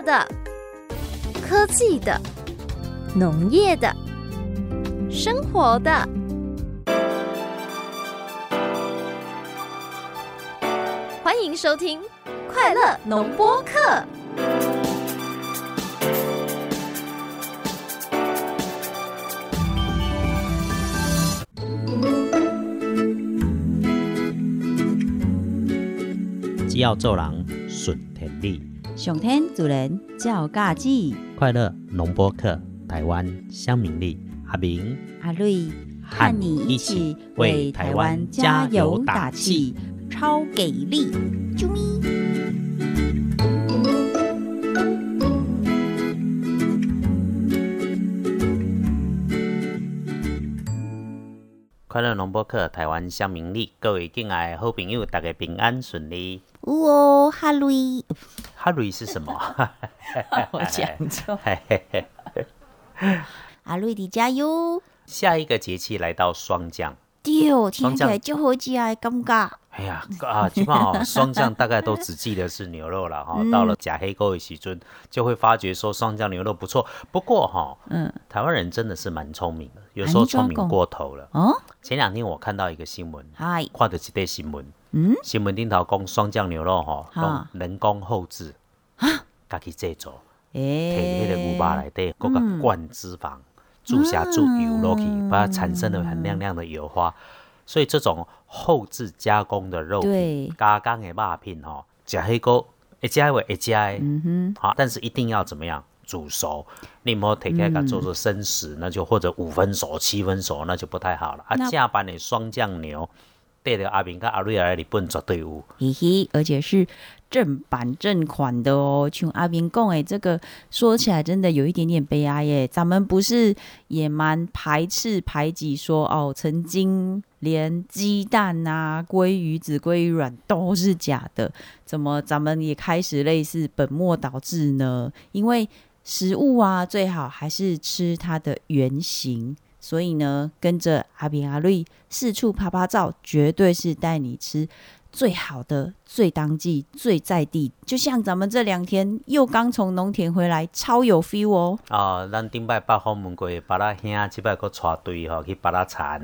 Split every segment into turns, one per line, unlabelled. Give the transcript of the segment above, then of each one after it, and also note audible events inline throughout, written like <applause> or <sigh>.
的、科技的、农业的、生活的。欢迎收听《快乐农播课》。
只要做人顺天地，
上天主人照家己，
快乐农播客，台湾乡民力，阿明
阿瑞和你一起为台湾加油打气，超给力！啾咪。
快乐农播客，台湾乡民力，各位敬爱的好朋友，大家平安顺利。
哦，哈瑞，
哈瑞是什么？<laughs>
我讲错。<laughs> 阿瑞的加油！
下一个节气来到霜降，
对，听起来就好食的感觉。
哎呀啊，基本上哦，<laughs> 霜降大概都只记得是牛肉了哈。
嗯
到了假黑沟的时尊，就会发觉说霜降牛肉不错。不过哈，
嗯，
台湾人真的是蛮聪明的，有时候聪明过头了。
哦，
前两天我看到一个新闻，
嗨，
看的一个新闻，
嗯，
新闻顶头讲双降牛肉吼，人工后置家己制作，摕
诶，
迄个牛肉内底，搁甲灌脂肪，注下注油落去，把它产生了很亮亮的油花。所以这种后置加工的肉
对。
品，加工的肉品吼，食迄个会食的话会食的，
嗯
好，但是一定要怎么样？煮熟，你莫摕起来它做做生食，那就或者五分熟、七分熟，那就不太好了。啊，
那
正版的霜降牛，对着阿明跟阿瑞来日本绝对有。
嘿嘿，而且是正版正款的哦。像阿明讲诶，这个说起来真的有一点点悲哀耶。咱们不是也蛮排斥排挤说哦，曾经连鸡蛋啊、鲑鱼、子鲑鱼卵都是假的，怎么咱们也开始类似本末倒置呢？因为食物啊，最好还是吃它的原形。所以呢，跟着阿炳阿瑞四处拍拍照，绝对是带你吃最好的、最当季、最在地。就像咱们这两天又刚从农田回来，超有 feel 哦。
啊、咱顶摆八访问过的巴拉兄，即摆佫带队吼去巴拉产，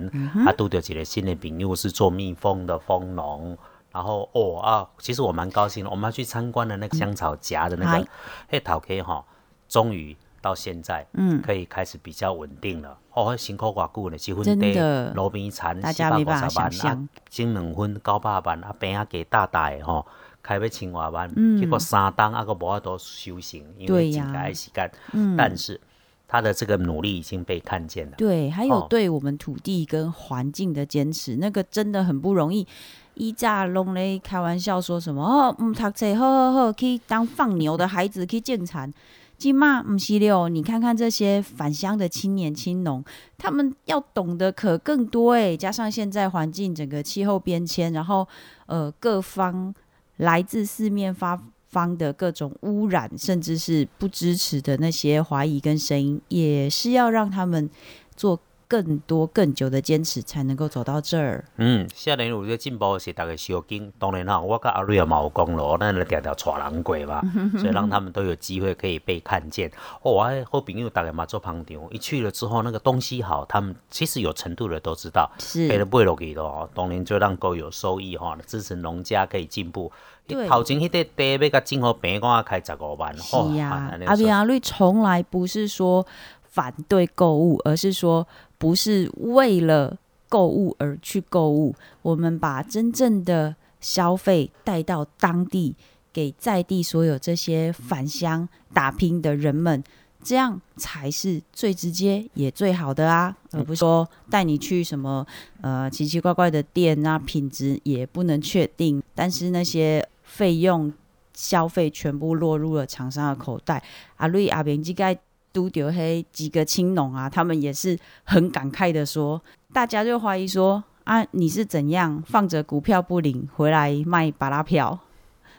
啊，拄着一个新的朋友是做蜜蜂的蜂农。然后哦啊，其实我蛮高兴的，我们要去参观的那个香草夹的那个，黑桃 K 哈，终于到现在，
嗯，
可以开始比较稳定了。哦，辛苦偌久呢，一
真
份
的
地路边产
大
四百五十万，啊
想象，
种两分九百万，啊，饼仔加大大的吼，开要千外万，
嗯
结果三档啊，个无法度修行，因为真该时间。
嗯
但是他的这个努力已经被看见了。
对，还有
哦
对我们土地跟环境的坚持，那个真的很不容易。一炸拢咧开玩笑说什么哦，嗯，读册好好好，可以当放牛的孩子去建产。金妈唔西六，你看看这些返乡的青年青农，他们要懂得可更多诶。加上现在环境整个气候变迁，然后呃各方来自四面八方的各种污染，甚至是不支持的那些怀疑跟声音，也是要让他们做更多更久的坚持，才能够走到这儿。
嗯，少年有这进步是大家小紧，当然啦，我跟阿瑞也嘛有功劳，咱就条条带人过嘛，<laughs> 所以让他们都有机会可以被看见。哦，我还好朋友大概嘛做旁听，一去了之后，那个东西好，他们其实有程度的都知道，
是
赔了买落去的哦，当然就让够有收益哈，支持农家可以进步。
对
头前迄块地要甲种好平，我开十五万，
是
哦
呀、
安尼
阿比阿瑞从来不是说反对购物，而是说不是为了购物而去购物。我们把真正的消费带到当地，给在地所有这些返乡打拼的人们。这样才是最直接也最好的啊，而不是说带你去什么呃奇奇怪怪的店啊，品质也不能确定，但是那些费用消费全部落入了厂商的口袋。阿瑞阿明这个都丢黑几个青农啊，他们也是很感慨的说，大家就怀疑说啊，你是怎样放着股票不领回来卖巴拉票？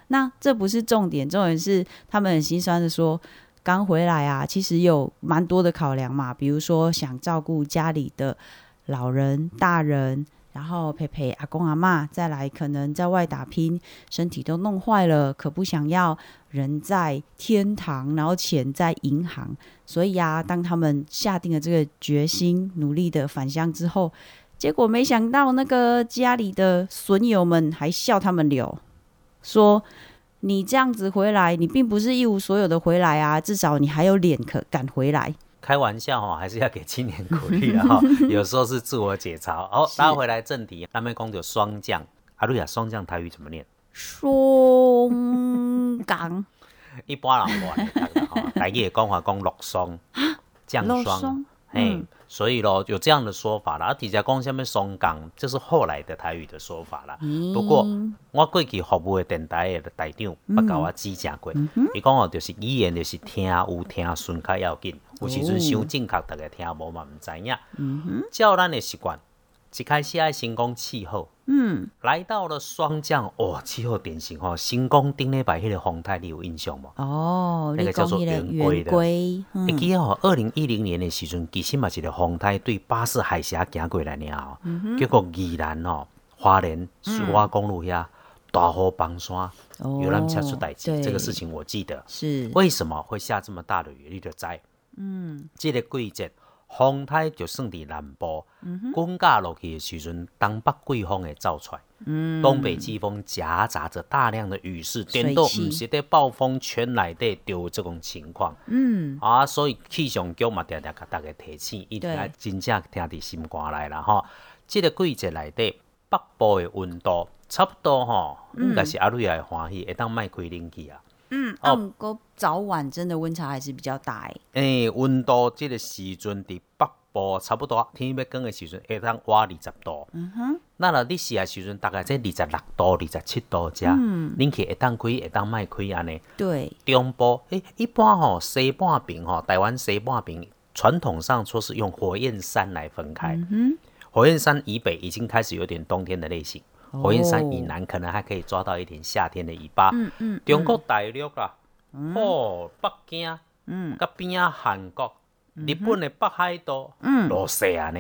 那这不是重点，重点是他们很心酸的说，刚回来啊，其实有蛮多的考量嘛，比如说想照顾家里的老人、大人，然后陪陪阿公阿嬷，再来可能在外打拼，身体都弄坏了，可不想要人在天堂，然后钱在银行。所以啊，当他们下定了这个决心，努力的返乡之后，结果没想到那个家里的损友们还笑他们流，说你这样子回来，你并不是一无所有的回来啊，至少你还有脸可敢回来。
开玩笑哈，<laughs> 还是要给青年鼓励的哈。<laughs> 有时候是自我解嘲。好，拉回来正题，那边讲的霜降，阿瑞亚霜降台语怎么念？
双降 <laughs>
一般人话的哈，台语讲话讲落霜，<gasps> 降霜，嘿，所以咯有这样的说法啦。啊，底下讲下面霜降，这是后来的台语的说法啦。不过我过去服务的电台的台长不甲我指正过，伊讲哦，就是语言就是听有听顺较要紧。有时阵伤正确，逐个听无嘛毋知影。照咱的习惯，一开始爱先讲气候。嗯，来到了霜降，哦，气候典型吼，新宫顶礼拜迄个风台，你有印象无？
哦，
那个叫做圆规的。你记哦，二零一零年的时阵，其实嘛是个风台对巴士海峡行过来了，结果宜兰哦，花莲苏花公路遐大雨崩山，有人下出代志，这个事情我记得。
是
为什么会下这么大的雨？你就知。嗯，这个季节风台就算伫南部，滚架落去的时阵，东北季风会走出来，嗯。东北季风夹杂着大量的雨势，点到唔是伫暴风圈内底就这种情况。嗯，啊，所以气象局嘛，常常甲大家提醒，一定要真正听伫心肝内啦吼。这个季节内底，北部的温度差不多吼，应该是阿瑞也欢喜，会当卖开冷气啊。
嗯，哦，过早晚真的温差还是比较大诶。
诶，温度这个时阵伫北部差不多天要光的时阵，会当活二十度。嗯哼，那了你时啊时阵大概在二十六度、二十七度遮，冷气会当开，会当卖开安尼。
对，
中部诶，一般吼西半边吼，台湾西半边传统上说是用火焰山来分开。嗯火焰山以北已经开始有点冬天的类型。火焰山以南可能还可以抓到一点夏天的尾巴。嗯嗯。中国大陆啊，哦，北京，嗯，甲边啊韩国、日本的北海道，嗯，落雪啊呢。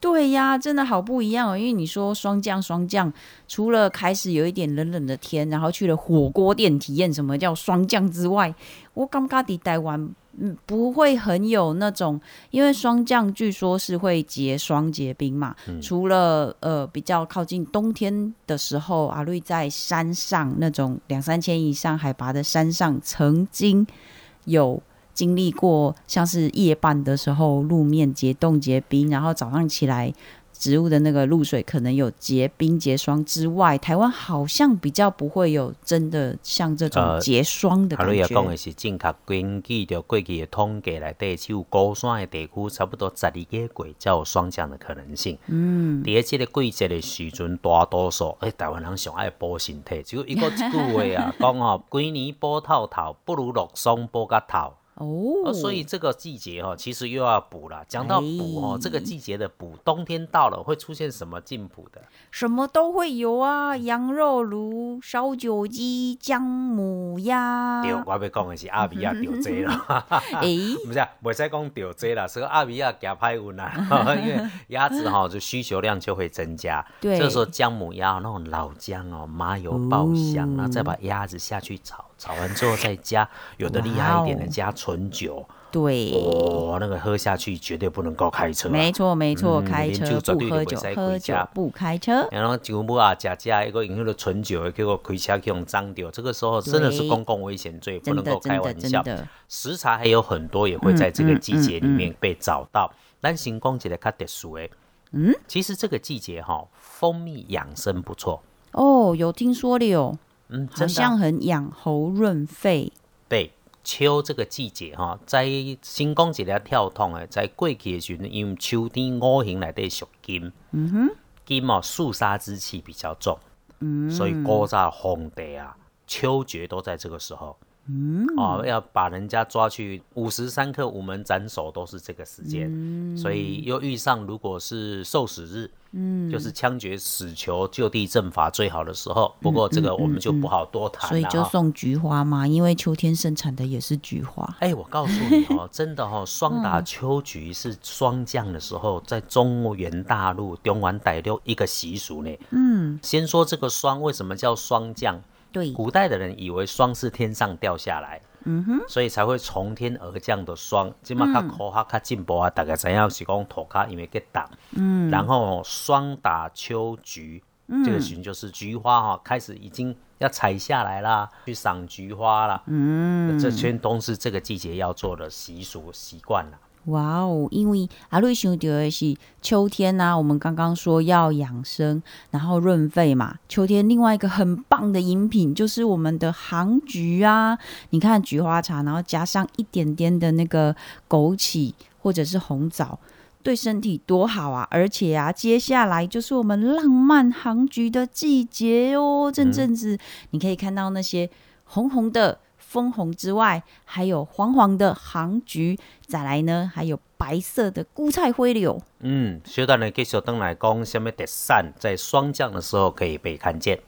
对呀，真的好不一样哦。因为你说霜降，霜降，除了开始有一点冷冷的天，然后去了火锅店体验什么叫霜降之外，我刚刚伫台湾。嗯，不会很有那种，因为霜降据说是会结霜结冰嘛。除了呃比较靠近冬天的时候，阿瑞在山上那种两三千以上海拔的山上，曾经有经历过像是夜半的时候路面结冻结冰，然后早上起来。植物的那个露水可能有结冰结霜之外，台湾好像比较不会有真的像这种结霜的感觉。
阿瑞讲的是正确，根据着过去的统计来底，只有高山的地区差不多十二个月才有霜降的可能性。嗯，第二这个季节的时阵，大多数诶台湾人上爱补身体，只有一个一句话啊，<laughs> 讲哦，几年补透透，不如落霜补个透。哦，所以这个季节哈，其实又要补了。讲到补哦，这个季节的补，冬天到了会出现什么进补的？
什么都会有啊，羊肉炉、烧酒鸡、姜母鸭。
对，我要讲的是阿比亚钓济了。哎，<laughs> 不是，不使讲钓济啦，是阿比亚加派运啦。<laughs> 因为鸭子哈，就需求量就会增加。
对，
这时候姜母鸭那种老姜哦，麻油爆香，然后再把鸭子下去炒。炒完之后再加，有的厉害一点的加纯酒，
对，
哦，那个喝下去绝对不能够开车，
没错没错，开车不喝酒，喝酒不开车。
然后酒母啊，加加一个饮用的纯酒，结果开车去用脏掉，这个时候真的是公共危险罪，不能够开玩笑。食材还有很多也会在这个季节里面被找到。但行宫节的较特殊诶，嗯，其实这个季节哈，蜂蜜养生不错。
哦，有听说的哟。嗯，好像很养喉润肺。
对，秋这个季节哈，在新宫节咧跳痛诶，在过去的时阵，因为秋天五行内底属金，嗯哼，金哦肃杀之气比较重，嗯，所以古早皇帝啊，秋决都在这个时候。
嗯，
哦，要把人家抓去五时三刻午门斩首都是这个时间，
嗯
所以又遇上如果是受死日，嗯，就是枪决死囚就地正法最好的时候。不过这个我们就不好多谈了、
嗯所以就送菊花嘛，因为秋天生产的也是菊花。
哎，我告诉你哦，真的哦，霜打秋菊是霜降的时候，在中原大陆中原大陆一个习俗呢。
嗯，
先说这个霜为什么叫霜降？
对，
古代的人以为霜是天上掉下来，
嗯哼，
所以才会从天而降的霜。今嘛较科学较进步啊，大概知影是讲土卡因为结冻，
嗯，
然后霜打秋菊，这个旬就是菊花哈、开始已经要采下来啦，去赏菊花啦。
嗯，
这全都是这个季节要做的习俗习惯了。
哇哦，因为阿瑞想到的是秋天呐、我们刚刚说要养生，然后润肺嘛。秋天另外一个很棒的饮品就是我们的杭菊啊，你看菊花茶，然后加上一点点的那个枸杞或者是红枣。对身体多好啊！而且啊，接下来就是我们浪漫杭菊的季节哦。这阵子你可以看到那些红红的枫红之外，还有黄黄的杭菊，再来呢，还有白色的菇菜灰柳。
嗯，小等呢继续登来讲，什么特产在霜降的时候可以被看见。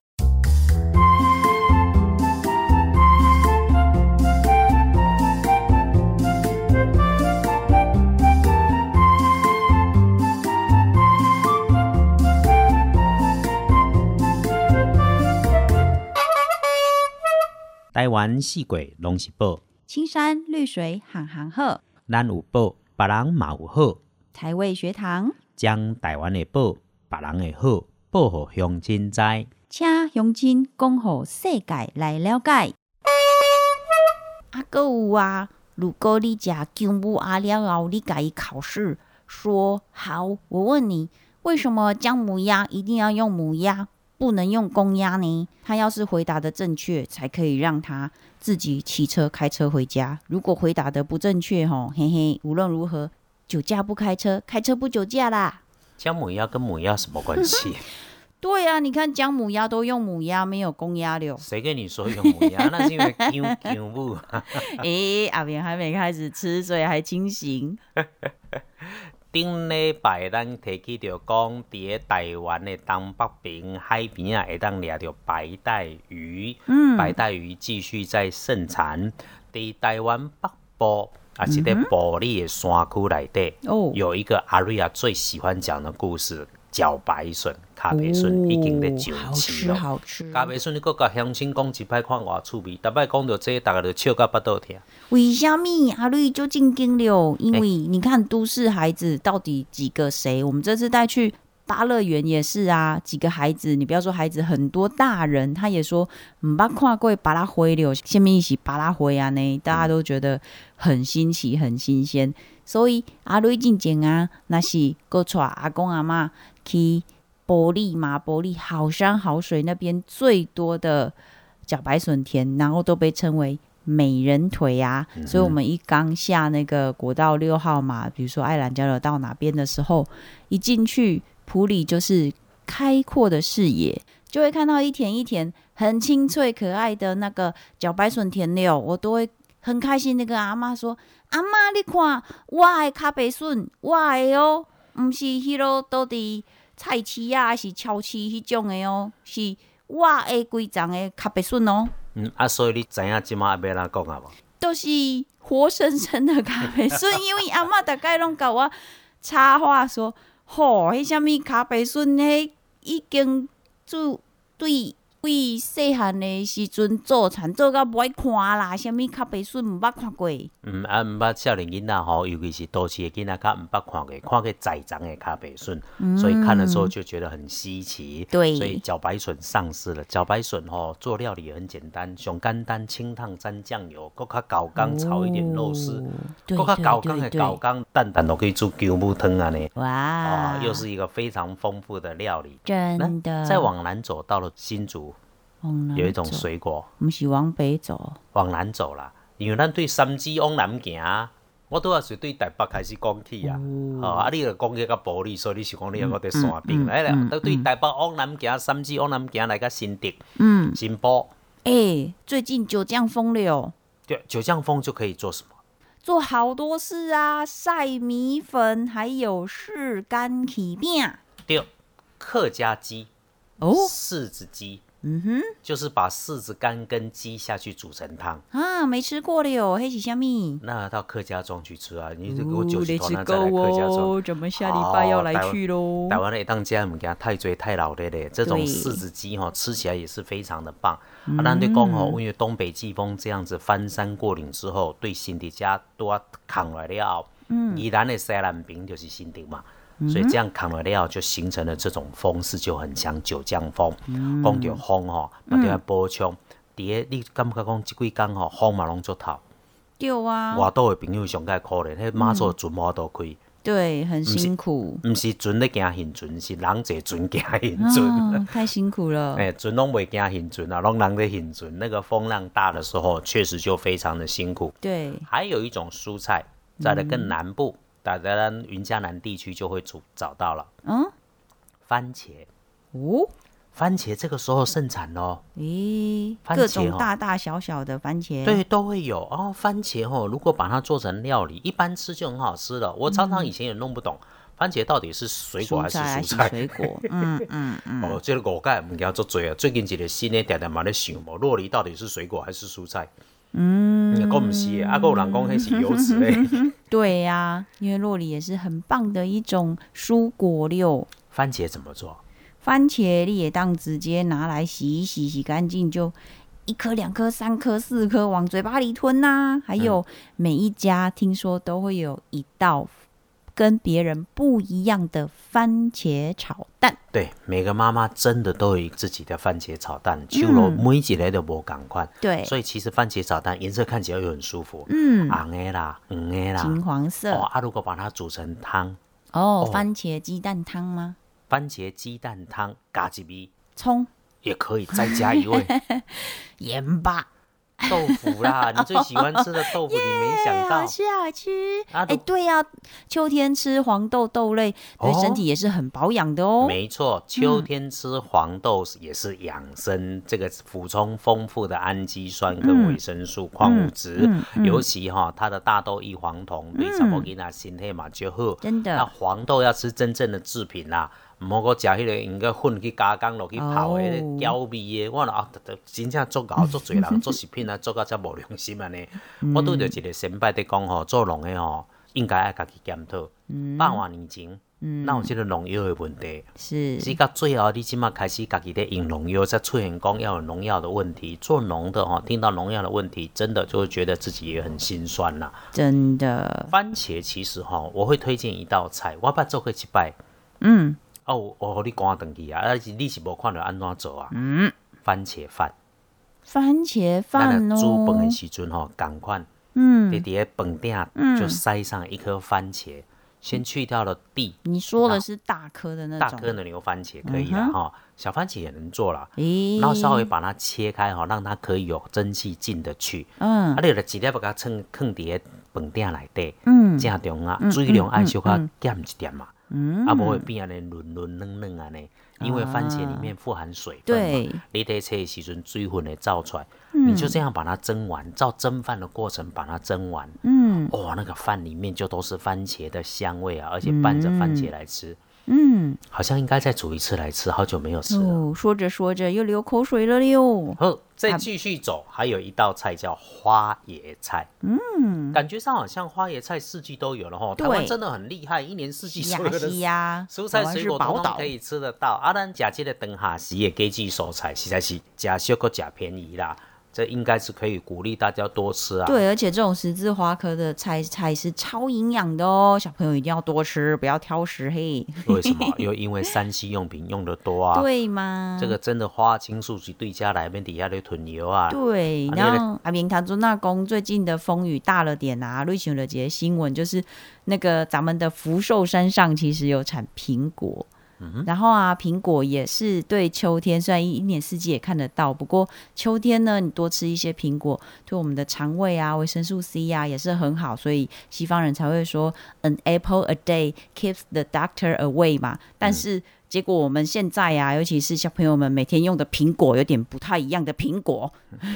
湾四季拢是宝，
青山绿水行行好，
咱有宝，别人嘛有好。
台味学堂，
将台湾的宝、别人的好，报给乡亲知。
请乡亲讲互世界来了解。啊，搁有啊，如果你食姜母鸭了后，你家己考试说好，我问你，为什么姜母鸭一定要用母鸭，不能用公鸭呢？他要是回答的正确，才可以让他自己骑车开车回家。如果回答的不正确，吼，嘿嘿，无论如何，酒驾不开车，开车不酒驾啦。
姜母鸭跟母鸭什么关系？<laughs>
对呀、你看姜母鸭都用母鸭，没有公鸭了。
谁跟你说用母鸭？那是因为姜姜母。<laughs>
诶、阿扁还没开始吃，所以还清醒。<laughs>
顶礼拜咱提起着讲，伫咧台湾的东北边海边啊，会当掠着白带鱼。
嗯
白带鱼继续在盛产。伫台湾北部啊，是在玻璃的山区内底，
哦，
有一个阿瑞亚最喜欢讲的故事——茭白笋、咖啡笋，已经咧上市咯。
吃好吃。
咖啡笋，你搁甲乡亲讲一摆，看偌趣味。逐摆讲到这，大家就笑到巴肚疼。
为什么阿瑞就进京了？因
哎
为你看都市孩子到底几个谁？我们这次带去巴乐园也是啊，几个孩子，你不要说孩子，很多大人他也说唔捌看过巴拉灰了，下面一起巴拉灰啊呢，大家都觉得很新奇、很新鲜。所以阿瑞进前啊，那是够带阿公阿妈去玻璃嘛，玻璃好山好水那边最多的茭白笋田，然后都被称为美人腿啊。所以我们一刚下那个国道六号嘛，比如说爱兰交流道哪边的时候，一进去普里就是开阔的视野，就会看到一田一田很清脆可爱的那个茭白笋田了，我都会很开心的跟阿妈说：“阿妈，你看我的咖啡笋，我的哦，毋是迄落倒伫菜市啊，还是超市迄种的哦，是我的规丛的咖啡笋哦。”
嗯，啊，所以你知影即马要哪讲啊无？
都是活生生的咖啡笋，<laughs> 因为阿嬷大概拢甲我插话说，吼、迄啥物咖啡笋，迄已经做对为细汉的时阵做田做到无爱看啦，什物咖啡笋毋捌看过。
嗯，啊，毋捌少年囡仔吼，尤其是都市的囡仔，较毋捌看过，看过宰长的咖啡笋，所以看的时候就觉得很稀奇。
对
所以茭白笋上市了。茭白笋吼做料理也很简单，上简单清汤沾酱油，搁较高刚炒一点肉丝，搁较
对
高刚的高刚蛋蛋都可以煮姜母汤啊呢。
哇
啊，，又是一个非常丰富的料理。
真的。
再往南走，到了新竹，有一种，水果，
毋是往北走。
往南走啦，因为咱对三支往南行，我拄也是对台北开始讲起啊，
哦、
啊，你著讲起较玻璃，所以你是讲你还伫山边，
嗯
来啦对台北往南行，三支往南行来个新竹、
嗯，
新埔，
哎、最近九降风了，
对，九降风就可以做什么？
做好多事啊，晒米粉，还有柿干起饼。
对，客家鸡
哦，
柿子鸡，
嗯哼，
就是把柿子干跟鸡下去煮成汤。
啊，没吃过的哟，黑是虾米？
那到客家庄去吃啊！你这个
哦
我九
得吃
集团再来
够
客家庄。
哦，咱们下礼拜要来去喽。
台湾的当家物件太追太老的嘞，这种柿子鸡哈、吃起来也是非常的棒。
嗯
啊，咱对讲吼，因为东北季风这样子翻山过岭之后，对身体家多扛来了后，嗯，宜兰的西南边就是新竹嘛。
嗯
所以这样扛了料，就形成了这种风势就很强，九江风。
嗯
讲到风吼，嘛要补充。伫个你感觉讲即几工吼，风嘛拢足透。
对啊，
外岛的朋友上介可怜，迄马船无都开。
对，很辛苦，
毋是船咧行行船，是人坐船行行船。
啊，太辛苦了。<laughs>
哎、船拢袂行行船啊，拢人在行船。那个风浪大的时候，确实就非常的辛苦。
对，
还有一种蔬菜，在的更南部，在咱云嘉南地区就会找找到了
嗯，
番茄。
哦，
番茄这个时候盛产哦，
咦，各
番茄哦
种大大小小的番茄，
对，都会有哦。番茄哦，如果把它做成料理，一般吃就很好吃了。我常常以前也弄不懂，番茄到底是水果还是
蔬菜？水果？<laughs> 嗯嗯嗯，
哦，这个我盖物件做多啊。最近一个新的，常常嘛咧想，无洛梨到底是水果还是蔬菜？嗯，够唔是的，啊，还有人讲迄是油脂类。<laughs>
对呀、因为洛梨也是很棒的一种蔬果料。
番茄怎么做？
番茄你也当直接拿来洗一洗，洗干净就一颗、两颗、三颗、四颗往嘴巴里吞呐、还有每一家听说都会有一道跟别人不一样的番茄炒蛋。
对，每个妈妈真的都有自己的番茄炒蛋，手路每一个都无赶快。
对，
所以其实番茄炒蛋颜色看起来又很舒服，
嗯，
红的啦，黄的啦。
金黄色。
哦，啊，如果把它煮成汤，
哦，
哦。
番茄鸡蛋汤吗？
番茄鸡蛋汤加一味。
葱、
也可以，再加一味。<laughs>
盐巴，
豆腐啦。你最 <laughs> 喜欢吃的豆腐，你没想到
好吃好吃。
啊
哎、对呀、秋天吃黄豆豆类对身体也是很保养的哦。
没错，秋天吃黄豆也是养生，这个补充丰富的氨基酸跟维生素、矿物质，尤其哈它的大豆异黄酮对查某囡仔身体嘛就好。
真的
那黄豆要吃真正的制品啦。毋好个食迄个用个粉去加工落去泡迄个焦味的，我若啊，真正做搞做侪人 <laughs> 做食品啊，做到遮无良心安尼。我拄着一个先辈伫讲吼，做农的吼，应该爱家己检讨。百外年前，哪有即个农药的问题？
是
是到最后，你即马开始家己咧用农药，才出现讲要有农药的问题。做农的吼，听到农药的问题，真的就会觉得自己也很心酸啦。
真的。
番茄其实哈，我会推荐一道菜，我捌做过一摆。
嗯，
哦，我互你赶转去啊！啊，是你是无看到安怎做啊？嗯，番茄饭，
番茄
咱
饭
哦煮饭
哦
的，时阵吼，共款，
嗯，
你伫咧饭顶就塞上一颗番茄，先去掉了蒂，
你说的是大颗的那种，
大颗的牛番茄可以了哈，小番茄也能做了。
咦，
然后稍微把它切开哈，让它可以有蒸汽进得去。
嗯。
啊，你就直接把它放放伫个饭顶内底，
嗯。
正中啊，水量爱小可减一点嘛，啊，不会变安尼软软嫩嫩安尼。因为番茄里面富含水分嘛，
对。
你得切的时阵水分会造出来，你就这样把它蒸完，照蒸饭的过程把它蒸完，
嗯。
哇，那个饭里面就都是番茄的香味啊，而且拌着番茄来吃，
嗯，
好像应该再煮一次来吃，好久没有吃了。
哦，说着说着又流口水了哟。
好，再继续走，还有一道菜叫花椰菜。嗯，感觉上好像花椰菜四季都有了哈。台湾
对
真的很厉害，一年四季所有的蔬菜水果
宝岛
通通可以吃得到。啊，咱食这个长下时的季季蔬菜，实在是食少个假便宜啦。这应该是可以鼓励大家多吃啊。
对，而且这种十字花科的菜菜是超营养的哦，小朋友一定要多吃，不要挑食嘿。
为什么？<laughs> 又因为山西用品用的多啊。
对吗？
这个真的花青素是对家来面底下的囤油啊。
对，
啊
然后阿明他说那公最近的风雨大了点啊，瑞雄的节新闻就是那个咱们的福寿山上其实有产苹果。然后啊，苹果也是对秋天，虽然一一年四季也看得到，不过秋天呢，你多吃一些苹果，对我们的肠胃啊、维生素 C 啊也是很好，所以西方人才会说 “an apple a day keeps the doctor away” 嘛。但是结果我们现在呀，尤其是小朋友们每天用的苹果，有点不太一样的苹果。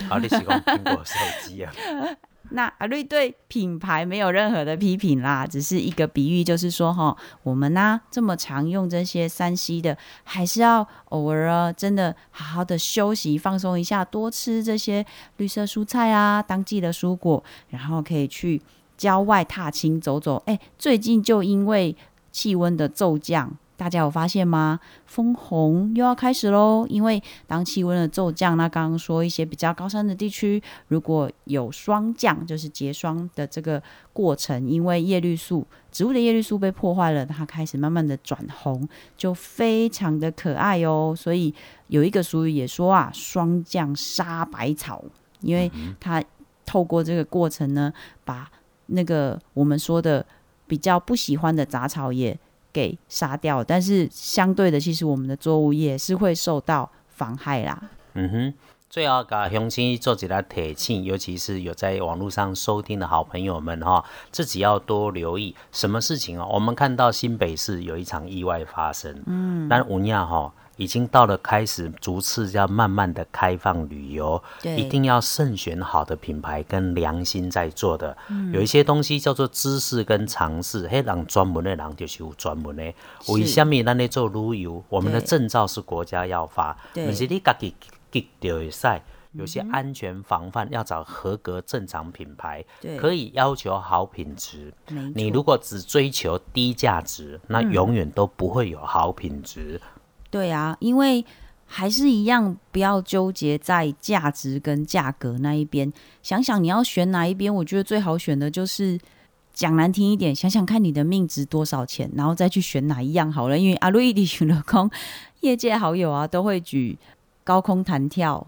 好，<laughs> 你喜欢苹果手机啊？<laughs>
那阿瑞对品牌没有任何的批评啦，只是一个比喻，就是说哈，我们呢这么常用这些三 C 的，还是要偶尔啊，真的好好的休息放松一下，多吃这些绿色蔬菜啊，当季的蔬果，然后可以去郊外踏青走走。哎，最近就因为气温的骤降。大家有发现吗？枫红又要开始喽。因为当气温的骤降，那刚刚说一些比较高山的地区，如果有霜降，就是结霜的这个过程，因为叶绿素植物的叶绿素被破坏了，它开始慢慢的转红，就非常的可爱哦。所以有一个俗语也说啊，霜降杀百草，因为它透过这个过程呢，把那个我们说的比较不喜欢的杂草也。给杀掉，但是相对的，其实我们的作物也是会受到妨害啦。
嗯哼，最后给乡亲做几个提醒，尤其是有在网络上收听的好朋友们哈，自己要多留意什么事情哦？我们看到新北市有一场意外发生，嗯，但吴亚哈。已经到了开始逐次要慢慢的开放旅游，一定要慎选好的品牌跟良心在做的。有一些东西叫做知识跟尝试，嘿，人专门的人就是有专门的。为什么咱咧做旅游？我们的证照是国家要发，不是你自己给掉会使。有些安全防范要找合格正常品牌，可以要求好品质。你如果只追求低价值，那永远都不会有好品质。
对啊，因为还是一样，不要纠结在价值跟价格那一边。想想你要选哪一边，我觉得最好选的就是讲难听一点，想想看你的命值多少钱，然后再去选哪一样好了。因为阿路易迪选了空，业界好友啊都会举高空弹跳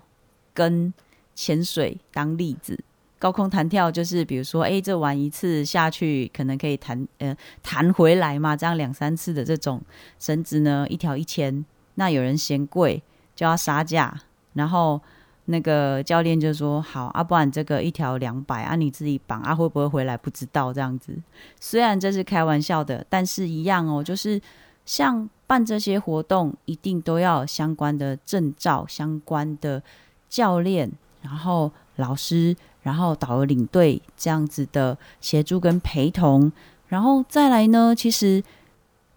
跟潜水当例子。高空弹跳就是比如说，哎，这玩一次下去可能可以弹呃弹回来嘛，这样两三次的这种绳子呢，一条一千。那有人嫌贵就要杀价，然后那个教练就说：“好啊，不然这个一条两百啊，你自己绑啊，会不会回来不知道这样子。”虽然这是开玩笑的，但是一样哦，就是像办这些活动，一定都要相关的证照、相关的教练，然后老师，然后导游领队这样子的协助跟陪同，然后再来呢，其实。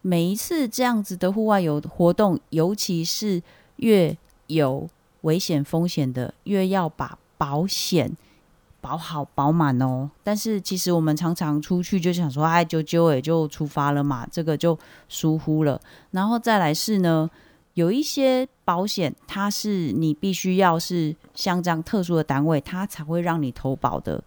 每一次这样子的户外游活动，尤其是越有危险风险的，越要把保险保好保满哦。但是其实我们常常出去就想说，哎，就就也就出发了嘛，这个就疏忽了。然后再来是呢，有一些保险，它是你必须要是像这样特殊的单位，它才会让你投保的。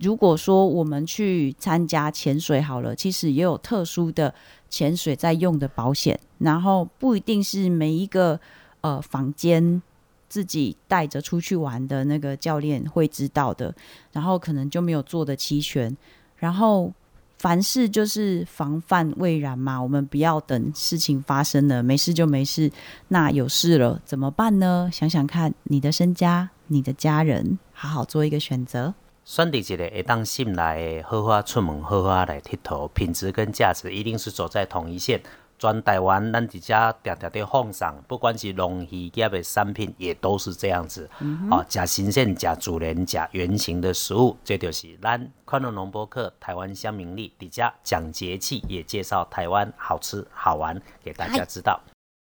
如果说我们去参加潜水好了，其实也有特殊的潜水在用的保险，然后不一定是每一个呃房间自己带着出去玩的那个教练会知道的，然后可能就没有做的齐全。然后凡事就是防范未然嘛，我们不要等事情发生了，没事就没事，那有事了怎么办呢？想想看，你的身家、你的家人，好好做一个选择。
选择一个会当信赖的好好出门、好好来佚佗，品质跟价值一定是走在同一线。全台湾咱伫遮定定伫放上，不管是农渔业的产品，也都是这样子。哦，食新鲜、食自然、食原形的食物，这就是咱快乐农博客台湾乡民力伫遮讲节气，也介绍台湾好吃好玩给大家知道。